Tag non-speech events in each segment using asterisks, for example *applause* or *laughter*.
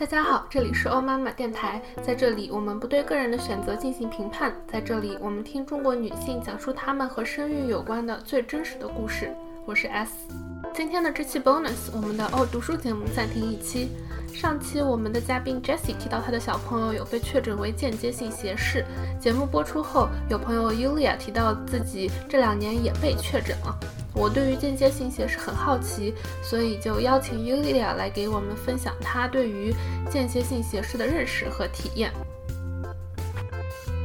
大家好，这里是欧妈妈电台，在这里我们不对个人的选择进行评判，在这里我们听中国女性讲述她们和生育有关的最真实的故事。我是 S，今天的这期 bonus，我们的哦读书节目暂停一期。上期我们的嘉宾 Jessie 提到她的小朋友有被确诊为间接性斜视，节目播出后，有朋友 Yulia 提到自己这两年也被确诊了。我对于间接性斜视很好奇，所以就邀请 Yulia 来给我们分享她对于间接性斜视的认识和体验。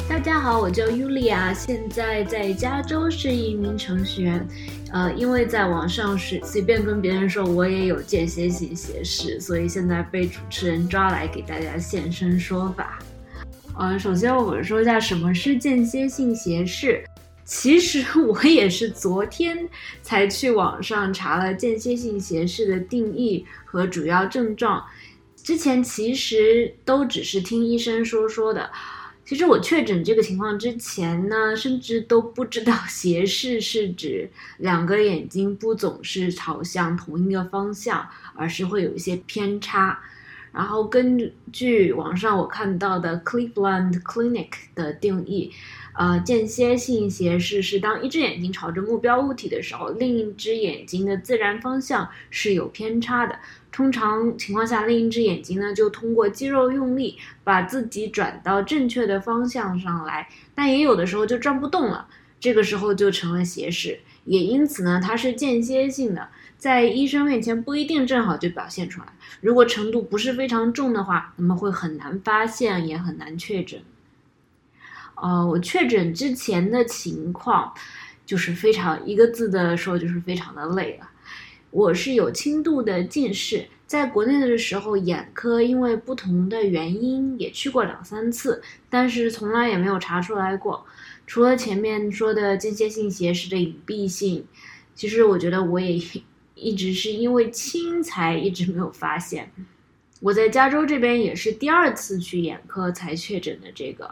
大家好，我叫 Yulia，现在在加州是一名程序员。呃，因为在网上是随便跟别人说我也有间歇性斜视，所以现在被主持人抓来给大家现身说法。呃，首先我们说一下什么是间歇性斜视。其实我也是昨天才去网上查了间歇性斜视的定义和主要症状，之前其实都只是听医生说说的。其实我确诊这个情况之前呢，甚至都不知道斜视是指两个眼睛不总是朝向同一个方向，而是会有一些偏差。然后根据网上我看到的 Cleveland Clinic 的定义。呃，间歇性斜视是当一只眼睛朝着目标物体的时候，另一只眼睛的自然方向是有偏差的。通常情况下，另一只眼睛呢就通过肌肉用力把自己转到正确的方向上来，但也有的时候就转不动了，这个时候就成了斜视。也因此呢，它是间歇性的，在医生面前不一定正好就表现出来。如果程度不是非常重的话，那么会很难发现，也很难确诊。呃，我确诊之前的情况，就是非常一个字的说，就是非常的累了。我是有轻度的近视，在国内的时候，眼科因为不同的原因也去过两三次，但是从来也没有查出来过。除了前面说的间歇性斜视的隐蔽性，其实我觉得我也 *laughs* 一直是因为轻才一直没有发现。我在加州这边也是第二次去眼科才确诊的这个。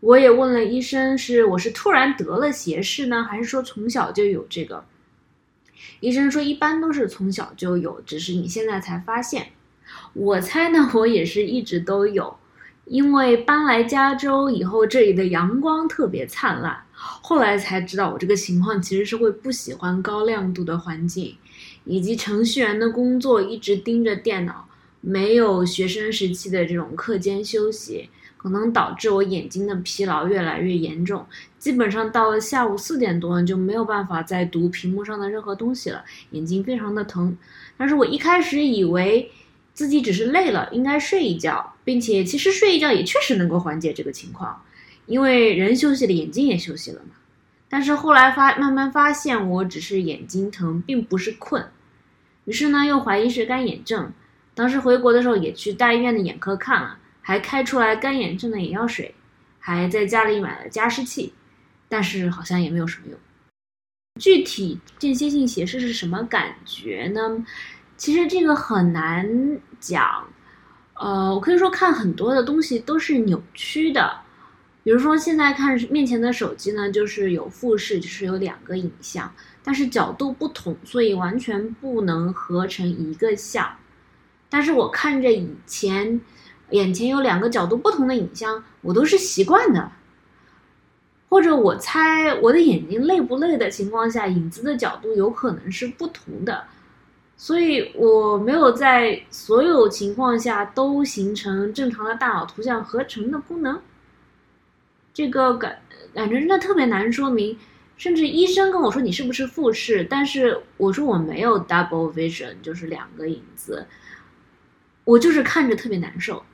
我也问了医生，是我是突然得了斜视呢，还是说从小就有这个？医生说一般都是从小就有，只是你现在才发现。我猜呢，我也是一直都有，因为搬来加州以后，这里的阳光特别灿烂，后来才知道我这个情况其实是会不喜欢高亮度的环境，以及程序员的工作一直盯着电脑，没有学生时期的这种课间休息。可能导致我眼睛的疲劳越来越严重，基本上到了下午四点多就没有办法再读屏幕上的任何东西了，眼睛非常的疼。但是我一开始以为自己只是累了，应该睡一觉，并且其实睡一觉也确实能够缓解这个情况，因为人休息了，眼睛也休息了嘛。但是后来发慢慢发现我只是眼睛疼，并不是困，于是呢又怀疑是干眼症，当时回国的时候也去大医院的眼科看了。还开出来干眼症的眼药水，还在家里买了加湿器，但是好像也没有什么用。具体间歇性斜视是什么感觉呢？其实这个很难讲。呃，我可以说看很多的东西都是扭曲的，比如说现在看面前的手机呢，就是有复视，就是有两个影像，但是角度不同，所以完全不能合成一个像。但是我看着以前。眼前有两个角度不同的影像，我都是习惯的。或者我猜我的眼睛累不累的情况下，影子的角度有可能是不同的，所以我没有在所有情况下都形成正常的大脑图像合成的功能。这个感感觉真的特别难说明，甚至医生跟我说你是不是复视，但是我说我没有 double vision，就是两个影子，我就是看着特别难受。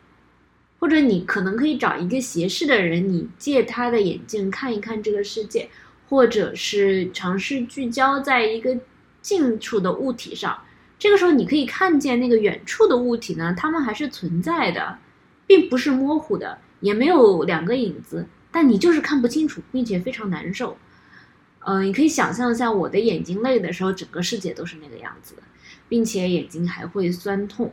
或者你可能可以找一个斜视的人，你借他的眼镜看一看这个世界，或者是尝试聚焦在一个近处的物体上。这个时候你可以看见那个远处的物体呢，它们还是存在的，并不是模糊的，也没有两个影子，但你就是看不清楚，并且非常难受。嗯，你可以想象一下，我的眼睛累的时候，整个世界都是那个样子，并且眼睛还会酸痛。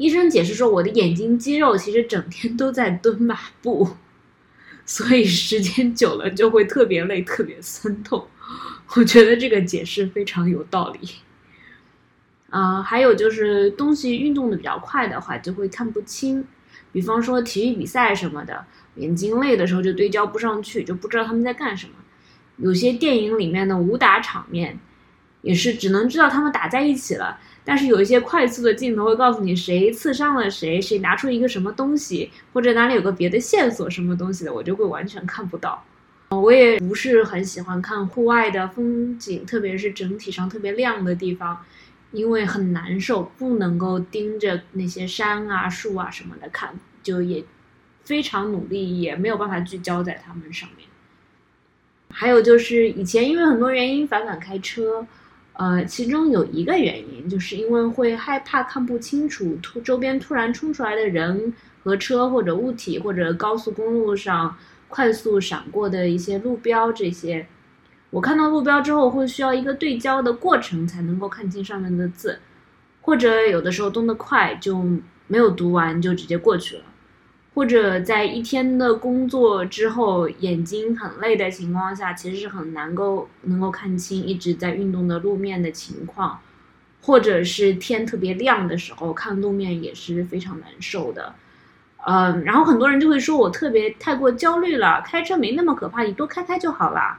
医生解释说，我的眼睛肌肉其实整天都在蹲马步，所以时间久了就会特别累、特别酸痛。我觉得这个解释非常有道理。啊，还有就是东西运动的比较快的话，就会看不清。比方说体育比赛什么的，眼睛累的时候就对焦不上去，就不知道他们在干什么。有些电影里面的武打场面，也是只能知道他们打在一起了，但是有一些快速的镜头会告诉你谁刺伤了谁，谁拿出一个什么东西，或者哪里有个别的线索什么东西的，我就会完全看不到。我也不是很喜欢看户外的风景，特别是整体上特别亮的地方。因为很难受，不能够盯着那些山啊、树啊什么的看，就也非常努力，也没有办法聚焦在它们上面。还有就是以前因为很多原因反感开车，呃，其中有一个原因就是因为会害怕看不清楚突周边突然冲出来的人和车或者物体，或者高速公路上快速闪过的一些路标这些。我看到路标之后，会需要一个对焦的过程才能够看清上面的字，或者有的时候动得快就没有读完就直接过去了，或者在一天的工作之后眼睛很累的情况下，其实是很难够能够看清一直在运动的路面的情况，或者是天特别亮的时候看路面也是非常难受的，嗯，然后很多人就会说我特别太过焦虑了，开车没那么可怕，你多开开就好了。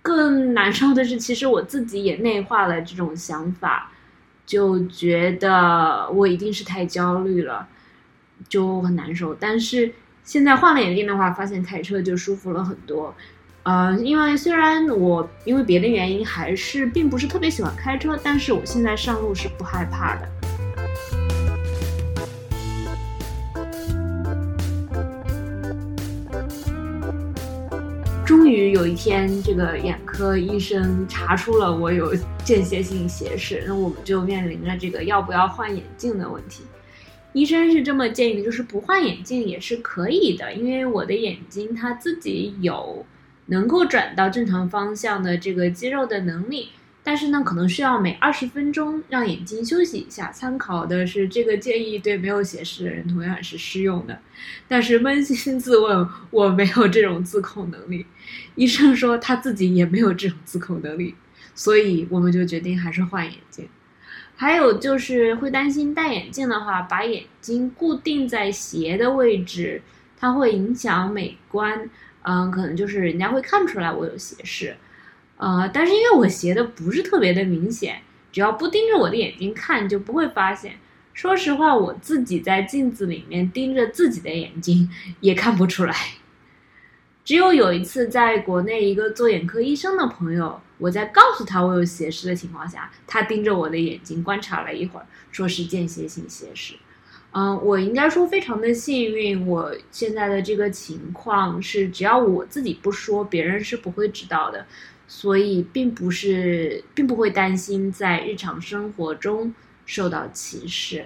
更难受的是，其实我自己也内化了这种想法，就觉得我一定是太焦虑了，就很难受。但是现在换了眼镜的话，发现开车就舒服了很多。呃，因为虽然我因为别的原因还是并不是特别喜欢开车，但是我现在上路是不害怕的。终于有一天，这个眼科医生查出了我有间歇性斜视，那我们就面临着这个要不要换眼镜的问题。医生是这么建议的，就是不换眼镜也是可以的，因为我的眼睛它自己有能够转到正常方向的这个肌肉的能力。但是呢，可能需要每二十分钟让眼睛休息一下。参考的是这个建议，对没有斜视的人同样是适用的。但是扪心自问，我没有这种自控能力。医生说他自己也没有这种自控能力，所以我们就决定还是换眼镜。还有就是会担心戴眼镜的话，把眼睛固定在斜的位置，它会影响美观。嗯，可能就是人家会看出来我有斜视。呃，但是因为我斜的不是特别的明显，只要不盯着我的眼睛看，就不会发现。说实话，我自己在镜子里面盯着自己的眼睛也看不出来。只有有一次，在国内一个做眼科医生的朋友，我在告诉他我有斜视的情况下，他盯着我的眼睛观察了一会儿，说是间歇性斜视。嗯，我应该说非常的幸运，我现在的这个情况是，只要我自己不说，别人是不会知道的。所以并不是，并不会担心在日常生活中受到歧视。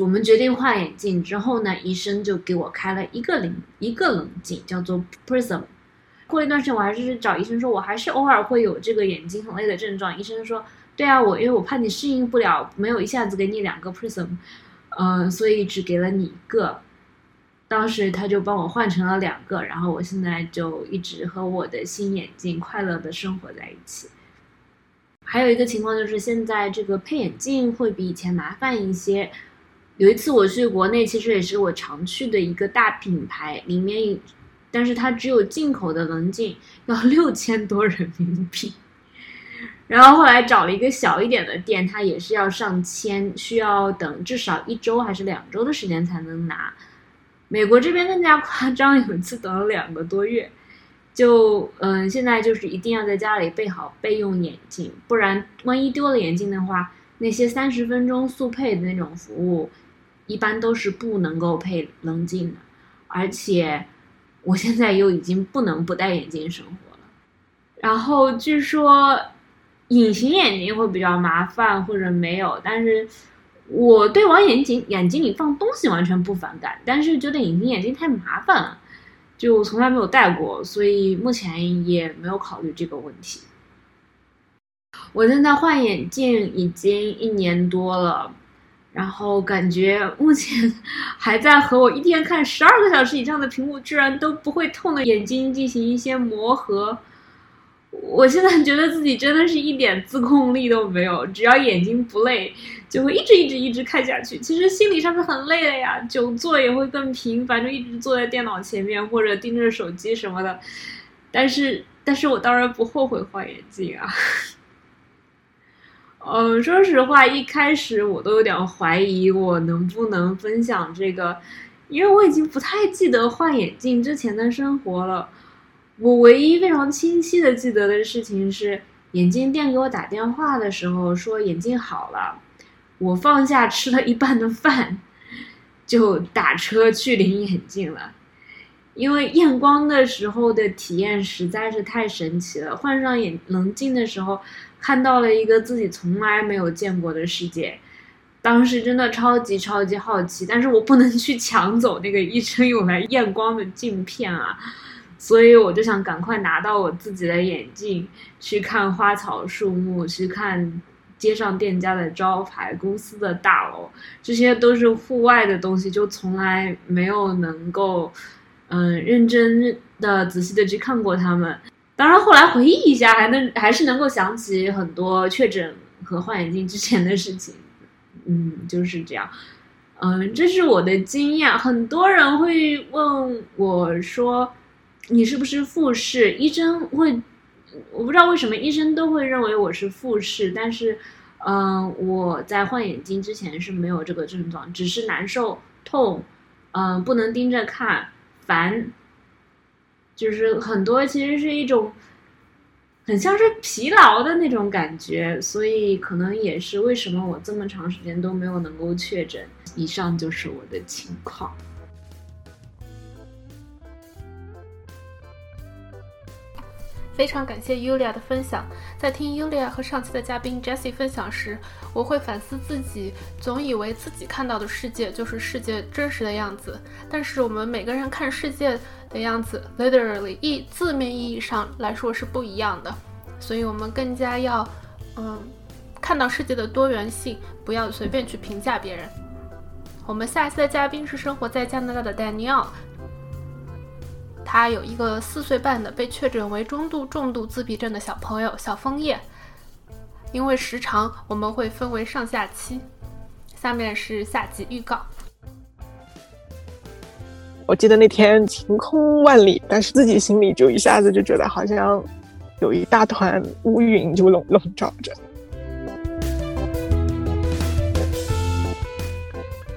我们决定换眼镜之后呢，医生就给我开了一个棱一个棱镜，叫做 Prism。过了一段时间，我还是找医生说，我还是偶尔会有这个眼睛很累的症状。医生说，对啊，我因为我怕你适应不了，没有一下子给你两个 Prism，嗯，所以只给了你一个。当时他就帮我换成了两个，然后我现在就一直和我的新眼镜快乐的生活在一起。还有一个情况就是，现在这个配眼镜会比以前麻烦一些。有一次我去国内，其实也是我常去的一个大品牌，里面，但是它只有进口的棱镜，要六千多人民币。然后后来找了一个小一点的店，它也是要上千，需要等至少一周还是两周的时间才能拿。美国这边更加夸张，有一次等了两个多月，就嗯，现在就是一定要在家里备好备用眼镜，不然万一丢了眼镜的话，那些三十分钟速配的那种服务，一般都是不能够配棱镜的。而且我现在又已经不能不戴眼镜生活了。然后据说隐形眼镜会比较麻烦，或者没有，但是。我对往眼睛眼睛里放东西完全不反感，但是觉得隐形眼镜太麻烦了，就从来没有戴过，所以目前也没有考虑这个问题。我现在换眼镜已经一年多了，然后感觉目前 *laughs* 还在和我一天看十二个小时以上的屏幕居然都不会痛的眼睛进行一些磨合。我现在觉得自己真的是一点自控力都没有，只要眼睛不累，就会一直一直一直看下去。其实心理上是很累的呀，久坐也会更频繁，就一直坐在电脑前面或者盯着手机什么的。但是，但是我当然不后悔换眼镜啊。嗯，说实话，一开始我都有点怀疑我能不能分享这个，因为我已经不太记得换眼镜之前的生活了。我唯一非常清晰的记得的事情是，眼镜店给我打电话的时候说眼镜好了，我放下吃了一半的饭，就打车去领眼镜了。因为验光的时候的体验实在是太神奇了，换上眼棱镜的时候，看到了一个自己从来没有见过的世界，当时真的超级超级好奇，但是我不能去抢走那个医生用来验光的镜片啊。所以我就想赶快拿到我自己的眼镜，去看花草树木，去看街上店家的招牌、公司的大楼，这些都是户外的东西，就从来没有能够，嗯，认真的、仔细的去看过他们。当然，后来回忆一下，还能还是能够想起很多确诊和换眼镜之前的事情。嗯，就是这样。嗯，这是我的经验。很多人会问我说。你是不是复视？医生会，我不知道为什么医生都会认为我是复视，但是，嗯，我在换眼镜之前是没有这个症状，只是难受、痛，嗯，不能盯着看，烦，就是很多其实是一种，很像是疲劳的那种感觉，所以可能也是为什么我这么长时间都没有能够确诊。以上就是我的情况。非常感谢 Yulia 的分享。在听 Yulia 和上期的嘉宾 Jessie 分享时，我会反思自己，总以为自己看到的世界就是世界真实的样子。但是我们每个人看世界的样子，literally 意字面意义上来说是不一样的。所以我们更加要，嗯，看到世界的多元性，不要随便去评价别人。我们下一期的嘉宾是生活在加拿大的 Daniel。他有一个四岁半的被确诊为中度、重度自闭症的小朋友小枫叶。因为时长，我们会分为上下期。下面是下集预告。我记得那天晴空万里，但是自己心里就一下子就觉得好像有一大团乌云就笼笼罩着。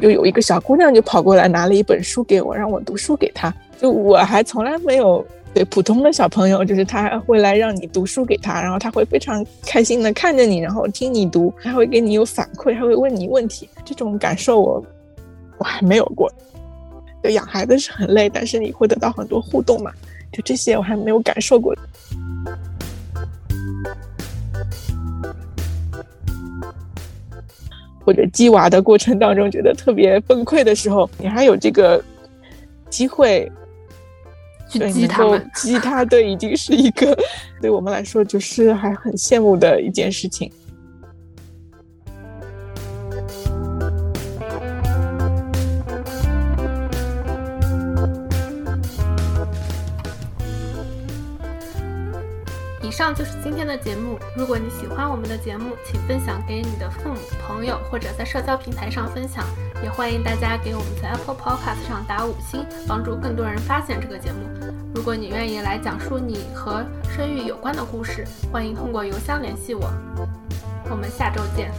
又有一个小姑娘就跑过来拿了一本书给我，让我读书给她。就我还从来没有对普通的小朋友，就是他会来让你读书给他，然后他会非常开心的看着你，然后听你读，他会给你有反馈，还会问你问题。这种感受我我还没有过。对，养孩子是很累，但是你会得到很多互动嘛？就这些我还没有感受过。或者鸡娃的过程当中觉得特别崩溃的时候，你还有这个机会。去激他们，激他，对，已经是一个 *laughs* 对我们来说就是还很羡慕的一件事情。以上就是今天的节目。如果你喜欢我们的节目，请分享给你的父母、朋友，或者在社交平台上分享。也欢迎大家给我们在 Apple Podcast 上打五星，帮助更多人发现这个节目。如果你愿意来讲述你和生育有关的故事，欢迎通过邮箱联系我。我们下周见。